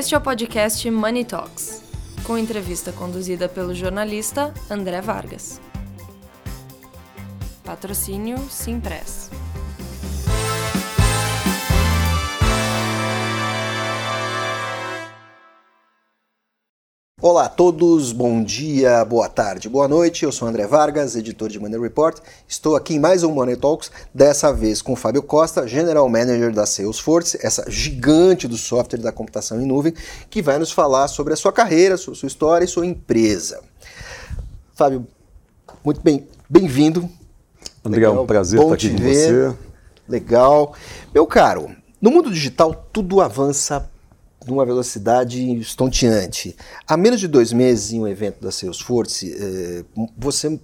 Este é o podcast Money Talks, com entrevista conduzida pelo jornalista André Vargas. Patrocínio Simpress. Olá a todos, bom dia, boa tarde, boa noite. Eu sou André Vargas, editor de Money Report. Estou aqui em mais um Money Talks, dessa vez com o Fábio Costa, General Manager da Salesforce, essa gigante do software da computação em nuvem, que vai nos falar sobre a sua carreira, sua, sua história e sua empresa. Fábio, muito bem, bem-vindo. André, é um prazer estar aqui com ver. você. Legal. Meu caro, no mundo digital tudo avança numa velocidade estonteante. Há menos de dois meses, em um evento da Salesforce, eh, você,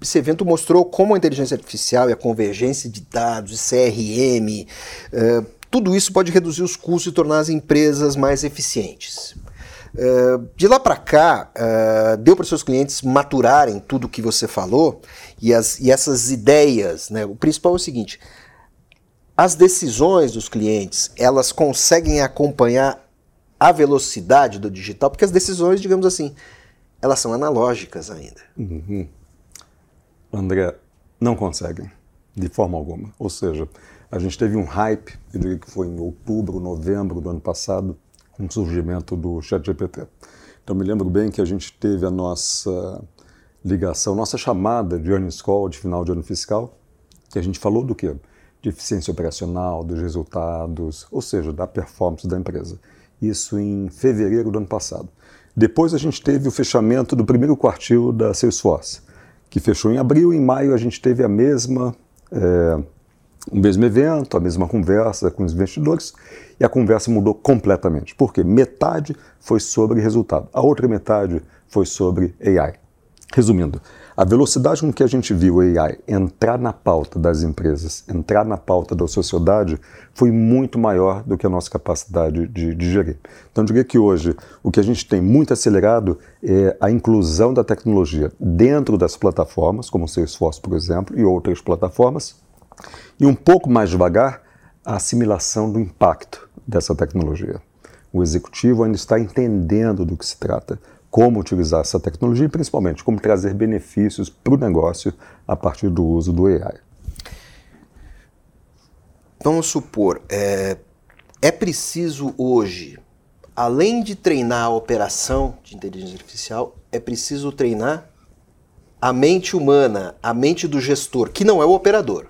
esse evento mostrou como a inteligência artificial e a convergência de dados, CRM, eh, tudo isso pode reduzir os custos e tornar as empresas mais eficientes. Eh, de lá para cá, deu para seus clientes maturarem tudo o que você falou e, as, e essas ideias. Né? O principal é o seguinte: as decisões dos clientes elas conseguem acompanhar a velocidade do digital, porque as decisões, digamos assim, elas são analógicas ainda. Uhum. André, não conseguem, de forma alguma. Ou seja, a gente teve um hype, eu diria que foi em outubro, novembro do ano passado, com o surgimento do ChatGPT. Então me lembro bem que a gente teve a nossa ligação, nossa chamada de earnings call de final de ano fiscal, que a gente falou do quê? De eficiência operacional, dos resultados, ou seja, da performance da empresa isso em fevereiro do ano passado. Depois a gente teve o fechamento do primeiro quartil da Salesforce, que fechou em abril. Em maio a gente teve a mesma, é, o mesmo evento, a mesma conversa com os investidores, e a conversa mudou completamente. Porque metade foi sobre resultado, a outra metade foi sobre AI. Resumindo, a velocidade com que a gente viu o AI entrar na pauta das empresas, entrar na pauta da sociedade, foi muito maior do que a nossa capacidade de, de gerir. Então, eu diria que hoje o que a gente tem muito acelerado é a inclusão da tecnologia dentro das plataformas, como o Salesforce, por exemplo, e outras plataformas, e um pouco mais devagar, a assimilação do impacto dessa tecnologia. O executivo ainda está entendendo do que se trata como utilizar essa tecnologia e principalmente como trazer benefícios para o negócio a partir do uso do AI. Vamos supor, é, é preciso hoje, além de treinar a operação de inteligência artificial, é preciso treinar a mente humana, a mente do gestor, que não é o operador.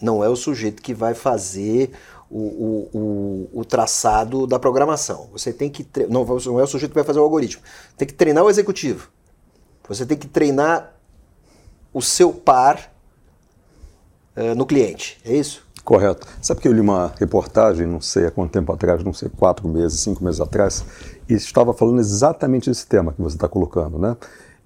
Não é o sujeito que vai fazer o, o, o, traçado da programação. Você tem que. Não, não é o sujeito que vai fazer o algoritmo. Tem que treinar o executivo. Você tem que treinar o seu par uh, no cliente. É isso? Correto. Sabe que eu li uma reportagem, não sei há quanto tempo atrás, não sei, quatro meses, cinco meses atrás, e estava falando exatamente desse tema que você está colocando, né?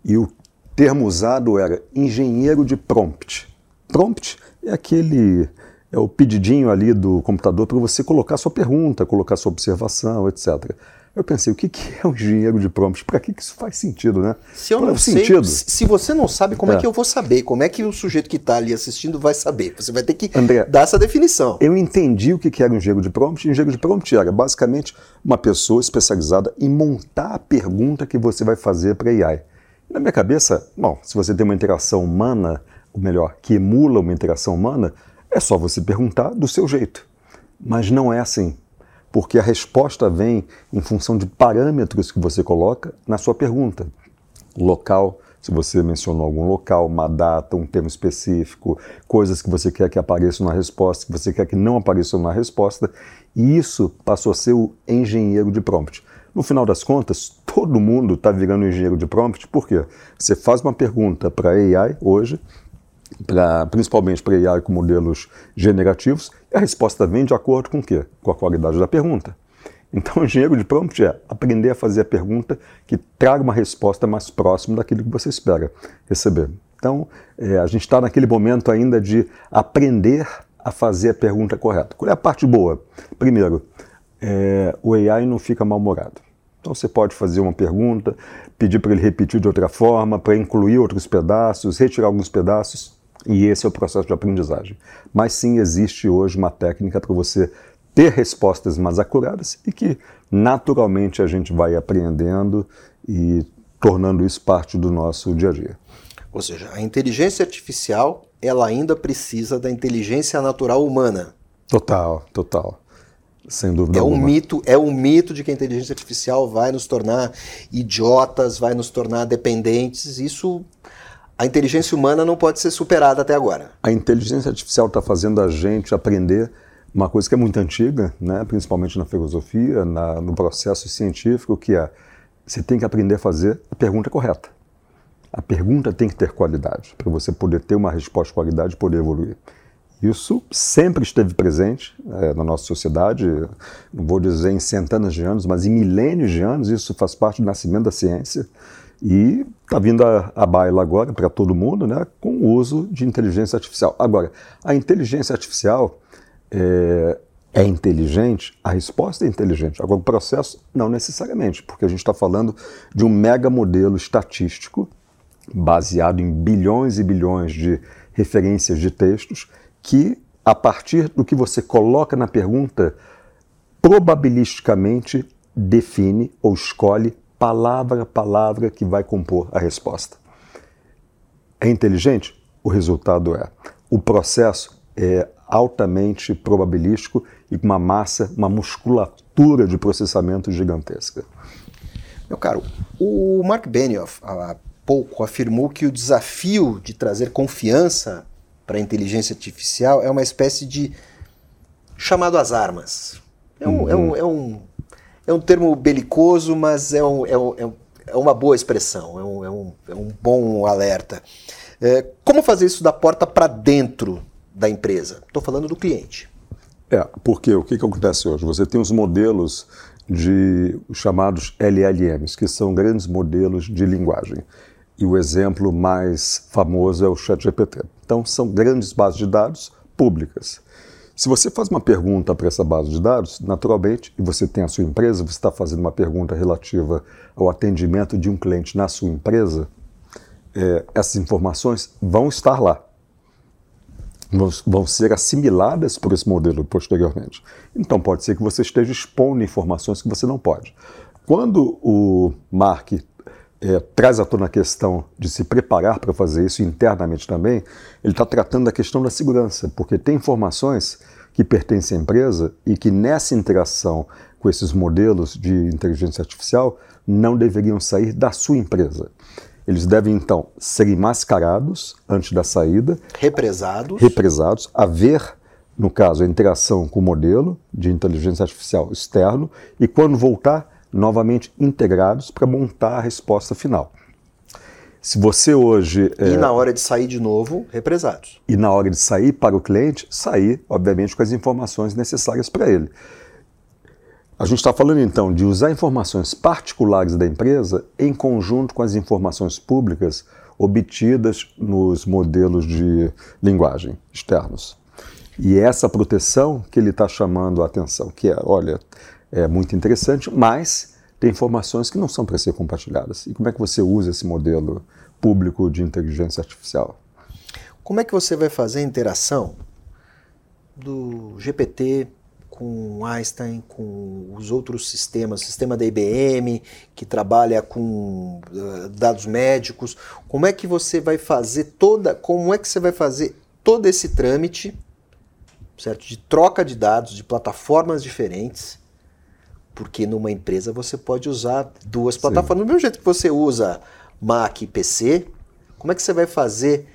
E o termo usado era engenheiro de prompt. Prompt é aquele é o pedidinho ali do computador para você colocar sua pergunta, colocar sua observação, etc. Eu pensei, o que, é um engenheiro de prompt? Para que, que isso faz sentido, né? Se eu não sei, sentido. se você não sabe, como é. é. que eu vou saber? Como é que o sujeito que está ali assistindo vai saber? Você vai ter que André, dar essa definição. Eu entendi o que era um engenheiro de prompt. Engenheiro de prompt era basicamente uma pessoa especializada em montar a pergunta que você vai fazer para AI. Na minha cabeça, bom, se você tem uma interação humana, ou melhor, que emula uma interação humana, é só você perguntar do seu jeito. Mas não é assim, porque a resposta vem em função de parâmetros que você coloca na sua pergunta. Local, se você mencionou algum local, uma data, um termo específico, coisas que você quer que apareçam na resposta, que você quer que não apareçam na resposta, e isso passou a ser o engenheiro de prompt. No final das contas, todo mundo está virando engenheiro de prompt, por quê? Você faz uma pergunta para AI hoje, pra, principalmente para AI com modelos generativos, e a resposta vem de acordo com o quê? Com a qualidade da pergunta. Então, o engenheiro de prompt é aprender a fazer a pergunta que traga uma resposta mais próxima daquilo que você espera receber. Então, é, a gente está naquele momento ainda de aprender a fazer a pergunta correta. Qual é a parte boa? Primeiro, é, o AI não fica mal-humorado. Então você pode fazer uma pergunta, pedir para ele repetir de outra forma, para incluir outros pedaços, retirar alguns pedaços. E esse é o processo de aprendizagem. Mas sim, existe hoje uma técnica para você ter respostas mais acuradas e que naturalmente a gente vai aprendendo e tornando isso parte do nosso dia a dia. Ou seja, a inteligência artificial ela ainda precisa da inteligência natural humana. Total, total. Sem dúvida é alguma. Um mito, é um mito de que a inteligência artificial vai nos tornar idiotas, vai nos tornar dependentes. Isso, a inteligência humana não pode ser superada até agora. A inteligência artificial está fazendo a gente aprender uma coisa que é muito antiga, né? principalmente na filosofia, na, no processo científico, que é você tem que aprender a fazer a pergunta correta. A pergunta tem que ter qualidade, para você poder ter uma resposta de qualidade e poder evoluir. Isso sempre esteve presente é, na nossa sociedade, não vou dizer em centenas de anos, mas em milênios de anos, isso faz parte do nascimento da ciência e está vindo a, a baila agora para todo mundo né, com o uso de inteligência artificial. Agora, a inteligência artificial é, é inteligente? A resposta é inteligente. Agora, o processo, não necessariamente, porque a gente está falando de um mega modelo estatístico baseado em bilhões e bilhões de referências de textos que, a partir do que você coloca na pergunta, probabilisticamente define ou escolhe palavra a palavra que vai compor a resposta. É inteligente? O resultado é. O processo é altamente probabilístico e com uma massa, uma musculatura de processamento gigantesca. Meu caro, o Mark Benioff há pouco afirmou que o desafio de trazer confiança para a inteligência artificial é uma espécie de chamado às armas. É um, uhum. é um, é um, é um termo belicoso, mas é, um, é, um, é uma boa expressão, é um, é um, é um bom alerta. É, como fazer isso da porta para dentro da empresa? Estou falando do cliente. É, porque o que, que acontece hoje? Você tem os modelos de chamados LLMs, que são grandes modelos de linguagem. E o exemplo mais famoso é o ChatGPT. Então, são grandes bases de dados públicas. Se você faz uma pergunta para essa base de dados, naturalmente, e você tem a sua empresa, você está fazendo uma pergunta relativa ao atendimento de um cliente na sua empresa, é, essas informações vão estar lá. Vão, vão ser assimiladas por esse modelo posteriormente. Então, pode ser que você esteja expondo informações que você não pode. Quando o Mark é, traz à tona a questão de se preparar para fazer isso internamente também, ele está tratando da questão da segurança, porque tem informações que pertencem à empresa e que nessa interação com esses modelos de inteligência artificial não deveriam sair da sua empresa. Eles devem então ser mascarados antes da saída, represados, represados, haver no caso a interação com o modelo de inteligência artificial externo e quando voltar novamente integrados para montar a resposta final. Se você hoje. E é, na hora de sair de novo, represados. E na hora de sair para o cliente, sair, obviamente, com as informações necessárias para ele. A gente está falando então de usar informações particulares da empresa em conjunto com as informações públicas obtidas nos modelos de linguagem externos. E essa proteção que ele está chamando a atenção, que é, olha, é muito interessante, mas tem informações que não são para ser compartilhadas. E como é que você usa esse modelo público de inteligência artificial? Como é que você vai fazer a interação do GPT com Einstein, com os outros sistemas, sistema da IBM, que trabalha com uh, dados médicos. Como é que você vai fazer toda, como é que você vai fazer todo esse trâmite, certo? De troca de dados de plataformas diferentes porque numa empresa você pode usar duas plataformas. Sim. Do mesmo jeito que você usa Mac e PC, como é que você vai fazer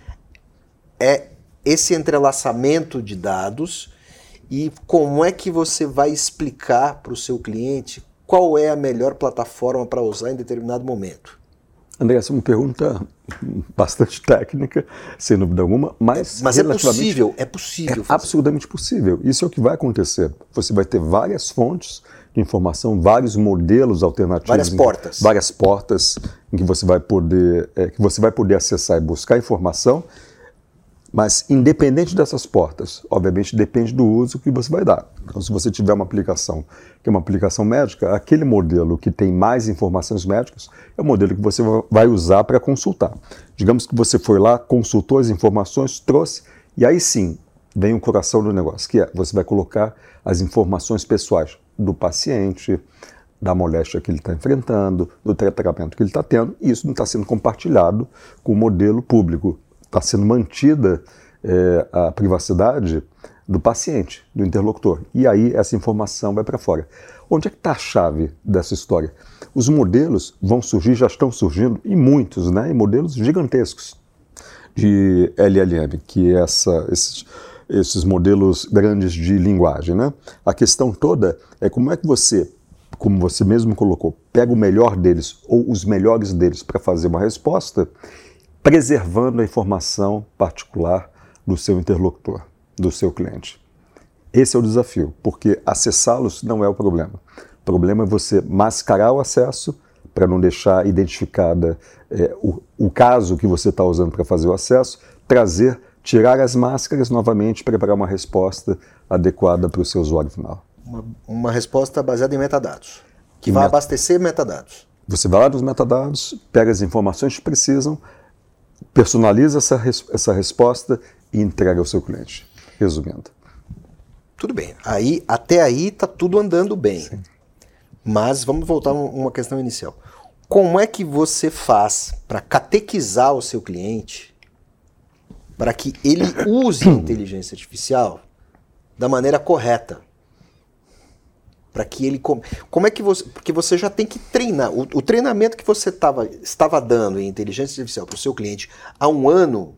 é esse entrelaçamento de dados e como é que você vai explicar para o seu cliente qual é a melhor plataforma para usar em determinado momento? André, essa é uma pergunta bastante técnica, sem dúvida alguma, mas, mas é possível, é possível. É fazer. absolutamente possível. Isso é o que vai acontecer. Você vai ter várias fontes de informação, vários modelos alternativos, várias portas, várias portas em que você vai poder, é, que você vai poder acessar e buscar informação. Mas independente dessas portas, obviamente depende do uso que você vai dar. Então, se você tiver uma aplicação que é uma aplicação médica, aquele modelo que tem mais informações médicas é o modelo que você vai usar para consultar. Digamos que você foi lá, consultou as informações, trouxe, e aí sim vem o coração do negócio, que é você vai colocar as informações pessoais do paciente, da moléstia que ele está enfrentando, do tratamento que ele está tendo, e isso não está sendo compartilhado com o modelo público. Está sendo mantida é, a privacidade do paciente, do interlocutor. E aí essa informação vai para fora. Onde é que está a chave dessa história? Os modelos vão surgir, já estão surgindo, e muitos, né? E modelos gigantescos de LLM, que é essa, esses, esses modelos grandes de linguagem. Né? A questão toda é como é que você, como você mesmo colocou, pega o melhor deles ou os melhores deles para fazer uma resposta, preservando a informação particular do seu interlocutor, do seu cliente. Esse é o desafio, porque acessá-los não é o problema. O problema é você mascarar o acesso para não deixar identificada é, o, o caso que você está usando para fazer o acesso, trazer, tirar as máscaras novamente, preparar uma resposta adequada para o seu usuário final. Uma, uma resposta baseada em metadados, que vai met... abastecer metadados. Você vai lá nos metadados, pega as informações que precisam, personaliza essa, res, essa resposta e entrega ao seu cliente. Resumindo. Tudo bem. Aí, até aí está tudo andando bem. Sim. Mas vamos voltar a uma questão inicial. Como é que você faz para catequizar o seu cliente para que ele use a inteligência artificial da maneira correta? Para que ele como é que você porque você já tem que treinar. O, o treinamento que você tava, estava dando em inteligência artificial para o seu cliente há um ano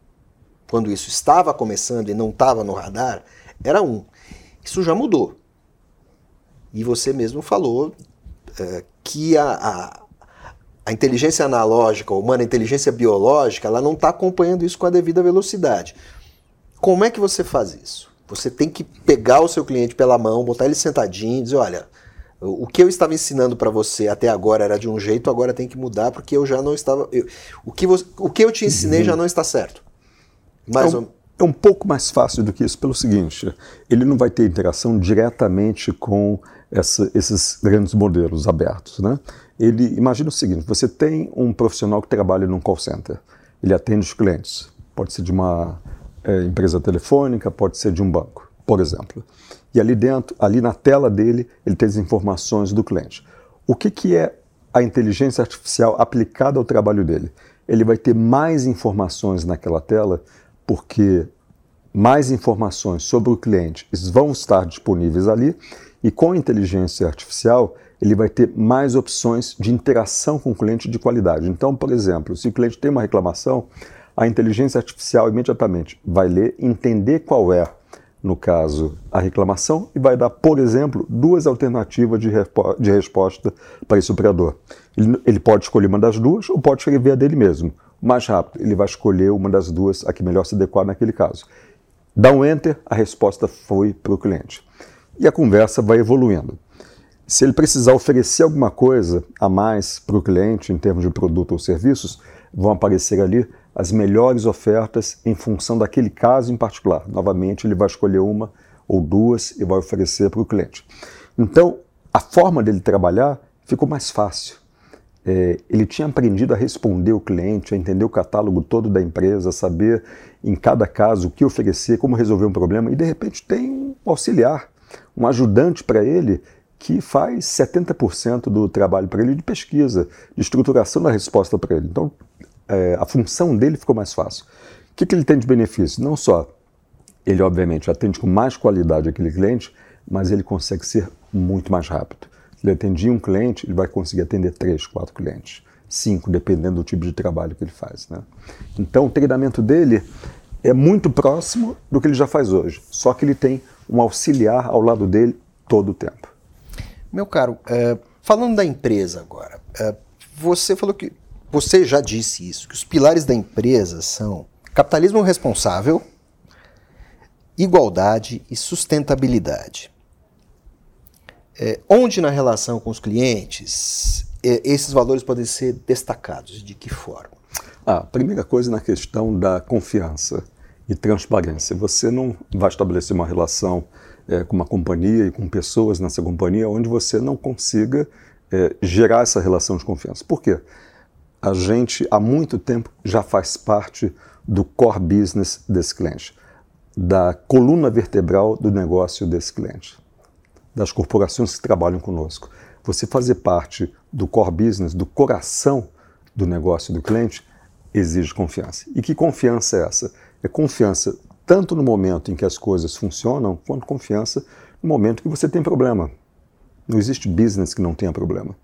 quando isso estava começando e não estava no radar era um. Isso já mudou. E você mesmo falou é, que a, a, a, inteligência analógica humana, a inteligência biológica, ela não está acompanhando isso com a devida velocidade. Como é que você faz isso? Você tem que pegar o seu cliente pela mão, botar ele sentadinho e dizer: olha, o que eu estava ensinando para você até agora era de um jeito, agora tem que mudar porque eu já não estava. Eu, o, que você, o que eu te ensinei uhum. já não está certo. Mais é, um, é um pouco mais fácil do que isso pelo seguinte: ele não vai ter interação diretamente com essa, esses grandes modelos abertos. Né? Ele imagina o seguinte: você tem um profissional que trabalha num call center, ele atende os clientes, pode ser de uma é, empresa telefônica, pode ser de um banco, por exemplo. E ali dentro, ali na tela dele, ele tem as informações do cliente. O que, que é a inteligência artificial aplicada ao trabalho dele? Ele vai ter mais informações naquela tela porque mais informações sobre o cliente vão estar disponíveis ali e com inteligência artificial, ele vai ter mais opções de interação com o cliente de qualidade. Então, por exemplo, se o cliente tem uma reclamação, a inteligência artificial imediatamente vai ler, entender qual é, no caso, a reclamação e vai dar, por exemplo, duas alternativas de, de resposta para esse operador. Ele, ele pode escolher uma das duas ou pode escrever a dele mesmo. Mais rápido, ele vai escolher uma das duas, a que melhor se adequar naquele caso. Dá um enter, a resposta foi para o cliente e a conversa vai evoluindo. Se ele precisar oferecer alguma coisa a mais para o cliente em termos de produto ou serviços, vão aparecer ali as melhores ofertas em função daquele caso em particular. Novamente, ele vai escolher uma ou duas e vai oferecer para o cliente. Então, a forma dele trabalhar ficou mais fácil. É, ele tinha aprendido a responder o cliente, a entender o catálogo todo da empresa, a saber em cada caso o que oferecer, como resolver um problema, e de repente tem um auxiliar um ajudante para ele que faz 70% do trabalho para ele de pesquisa, de estruturação da resposta para ele. Então, é, a função dele ficou mais fácil. O que, que ele tem de benefício? Não só ele, obviamente, atende com mais qualidade aquele cliente, mas ele consegue ser muito mais rápido. Ele atendia um cliente, ele vai conseguir atender três, quatro clientes, cinco, dependendo do tipo de trabalho que ele faz. Né? Então, o treinamento dele é muito próximo do que ele já faz hoje, só que ele tem um auxiliar ao lado dele todo o tempo. Meu caro, é, falando da empresa agora, é, você falou que você já disse isso, que os pilares da empresa são capitalismo responsável, igualdade e sustentabilidade. É, onde na relação com os clientes é, esses valores podem ser destacados? De que forma? A primeira coisa na questão da confiança e transparência. Você não vai estabelecer uma relação é, com uma companhia e com pessoas nessa companhia onde você não consiga é, gerar essa relação de confiança. Por quê? A gente há muito tempo já faz parte do core business desse cliente. da coluna vertebral do negócio desse cliente, das corporações que trabalham conosco. Você fazer parte do core business, do coração do negócio do cliente, exige confiança. E que confiança é essa? É confiança tanto no momento em que as coisas funcionam, quanto confiança no momento que você tem problema. Não existe business que não tenha problema.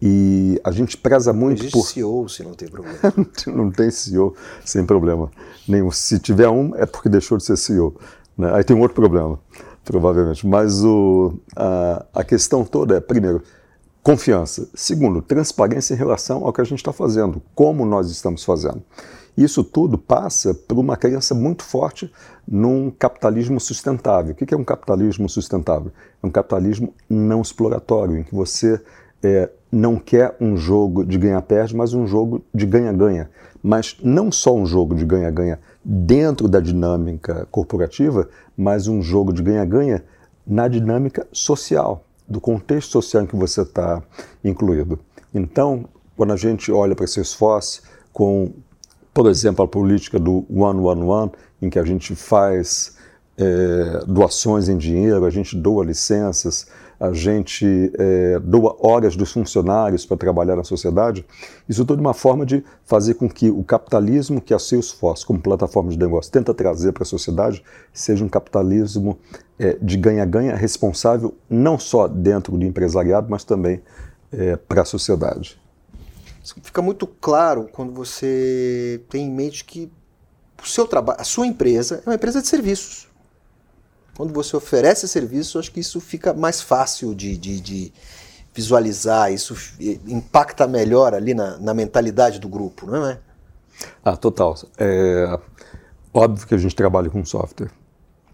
E a gente preza muito não por. CEO se não tem problema. não tem CEO sem problema. Nenhum. Se tiver um, é porque deixou de ser CEO. Né? Aí tem um outro problema, provavelmente. Mas o, a, a questão toda é, primeiro, confiança. Segundo, transparência em relação ao que a gente está fazendo, como nós estamos fazendo. Isso tudo passa por uma crença muito forte num capitalismo sustentável. O que é um capitalismo sustentável? É um capitalismo não exploratório, em que você é, não quer um jogo de ganha-perde, mas um jogo de ganha-ganha. Mas não só um jogo de ganha-ganha dentro da dinâmica corporativa, mas um jogo de ganha-ganha na dinâmica social, do contexto social em que você está incluído. Então, quando a gente olha para esse esforço com por exemplo, a política do One One One, em que a gente faz é, doações em dinheiro, a gente doa licenças, a gente é, doa horas dos funcionários para trabalhar na sociedade. Isso tudo é uma forma de fazer com que o capitalismo que a Salesforce, como plataforma de negócio, tenta trazer para a sociedade, seja um capitalismo é, de ganha-ganha responsável não só dentro do empresariado, mas também é, para a sociedade. Fica muito claro quando você tem em mente que o seu trabalho, a sua empresa é uma empresa de serviços. Quando você oferece serviço, acho que isso fica mais fácil de, de, de visualizar, isso impacta melhor ali na, na, mentalidade do grupo, não é? Ah, total. É óbvio que a gente trabalha com software,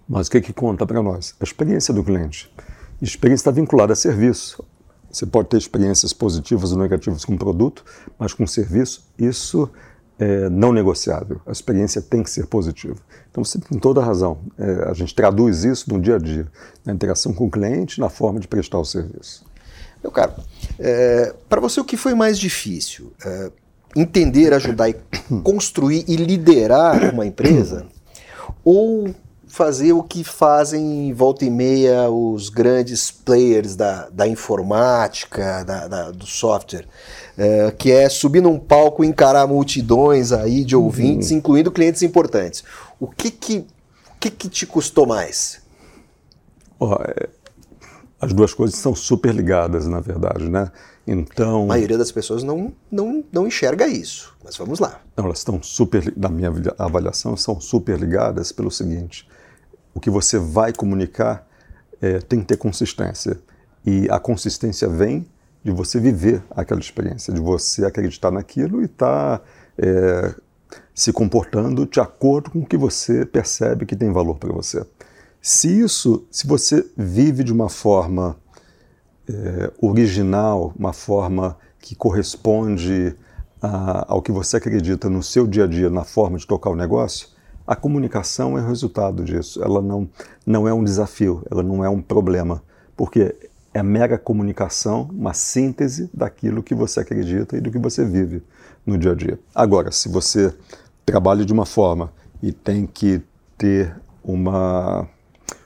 mas o que, que conta para nós? A experiência do cliente. A experiência está vinculada a serviço. Você pode ter experiências positivas ou negativas com produto, mas com serviço, isso é não negociável. A experiência tem que ser positiva. Então você tem toda a razão. É, a gente traduz isso no dia a dia, na interação com o cliente, na forma de prestar o serviço. Meu caro, é, para você o que foi mais difícil? É, entender, ajudar e construir e liderar uma empresa? ou fazer o que fazem volta e meia os grandes players da, da informática, da, da do software, é, que é subir num palco e encarar multidões aí de ouvintes, uhum. incluindo clientes importantes. O que que, o que, que te custou mais? Oh, é, as duas coisas são super ligadas, na verdade, né? Então, a maioria das pessoas não, não, não enxerga isso, mas vamos lá. Não, elas estão super, na minha avaliação, são super ligadas pelo seguinte: o que você vai comunicar é, tem que ter consistência. E a consistência vem de você viver aquela experiência, de você acreditar naquilo e estar tá, é, se comportando de acordo com o que você percebe que tem valor para você. Se isso, se você vive de uma forma é, original, uma forma que corresponde a, ao que você acredita no seu dia a dia, na forma de tocar o negócio, a comunicação é o resultado disso. Ela não, não é um desafio, ela não é um problema, porque é mera comunicação, uma síntese daquilo que você acredita e do que você vive no dia a dia. Agora, se você trabalha de uma forma e tem que ter uma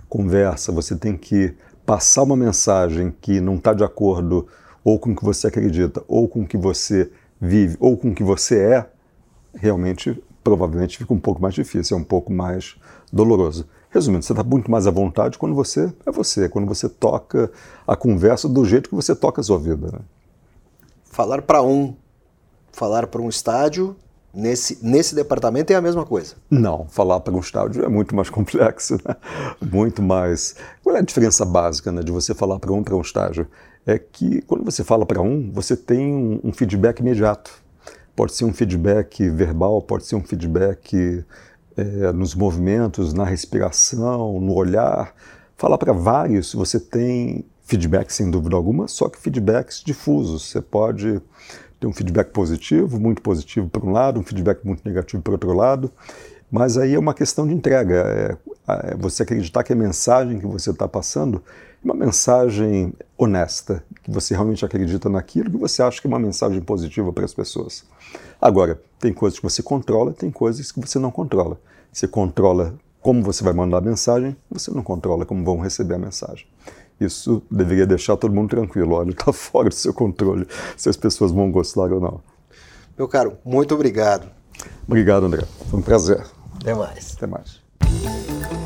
conversa, você tem que passar uma mensagem que não está de acordo ou com o que você acredita, ou com o que você vive, ou com o que você é, realmente provavelmente fica um pouco mais difícil, é um pouco mais doloroso. Resumindo, você está muito mais à vontade quando você é você, quando você toca a conversa do jeito que você toca a sua vida. Né? Falar para um, falar para um estádio, nesse, nesse departamento é a mesma coisa? Não, falar para um estádio é muito mais complexo, né? muito mais. Qual é a diferença básica né, de você falar para um para um estádio? É que quando você fala para um, você tem um, um feedback imediato Pode ser um feedback verbal, pode ser um feedback é, nos movimentos, na respiração, no olhar. Falar para vários, você tem feedback sem dúvida alguma, só que feedbacks difusos. Você pode ter um feedback positivo, muito positivo por um lado, um feedback muito negativo por outro lado, mas aí é uma questão de entrega. É, é você acreditar que a mensagem que você está passando uma mensagem honesta, que você realmente acredita naquilo, que você acha que é uma mensagem positiva para as pessoas. Agora, tem coisas que você controla, tem coisas que você não controla. Você controla como você vai mandar a mensagem, você não controla como vão receber a mensagem. Isso deveria deixar todo mundo tranquilo. Olha, está fora do seu controle se as pessoas vão gostar ou não. Meu caro, muito obrigado. Obrigado, André. Foi um prazer. Até mais. Até mais.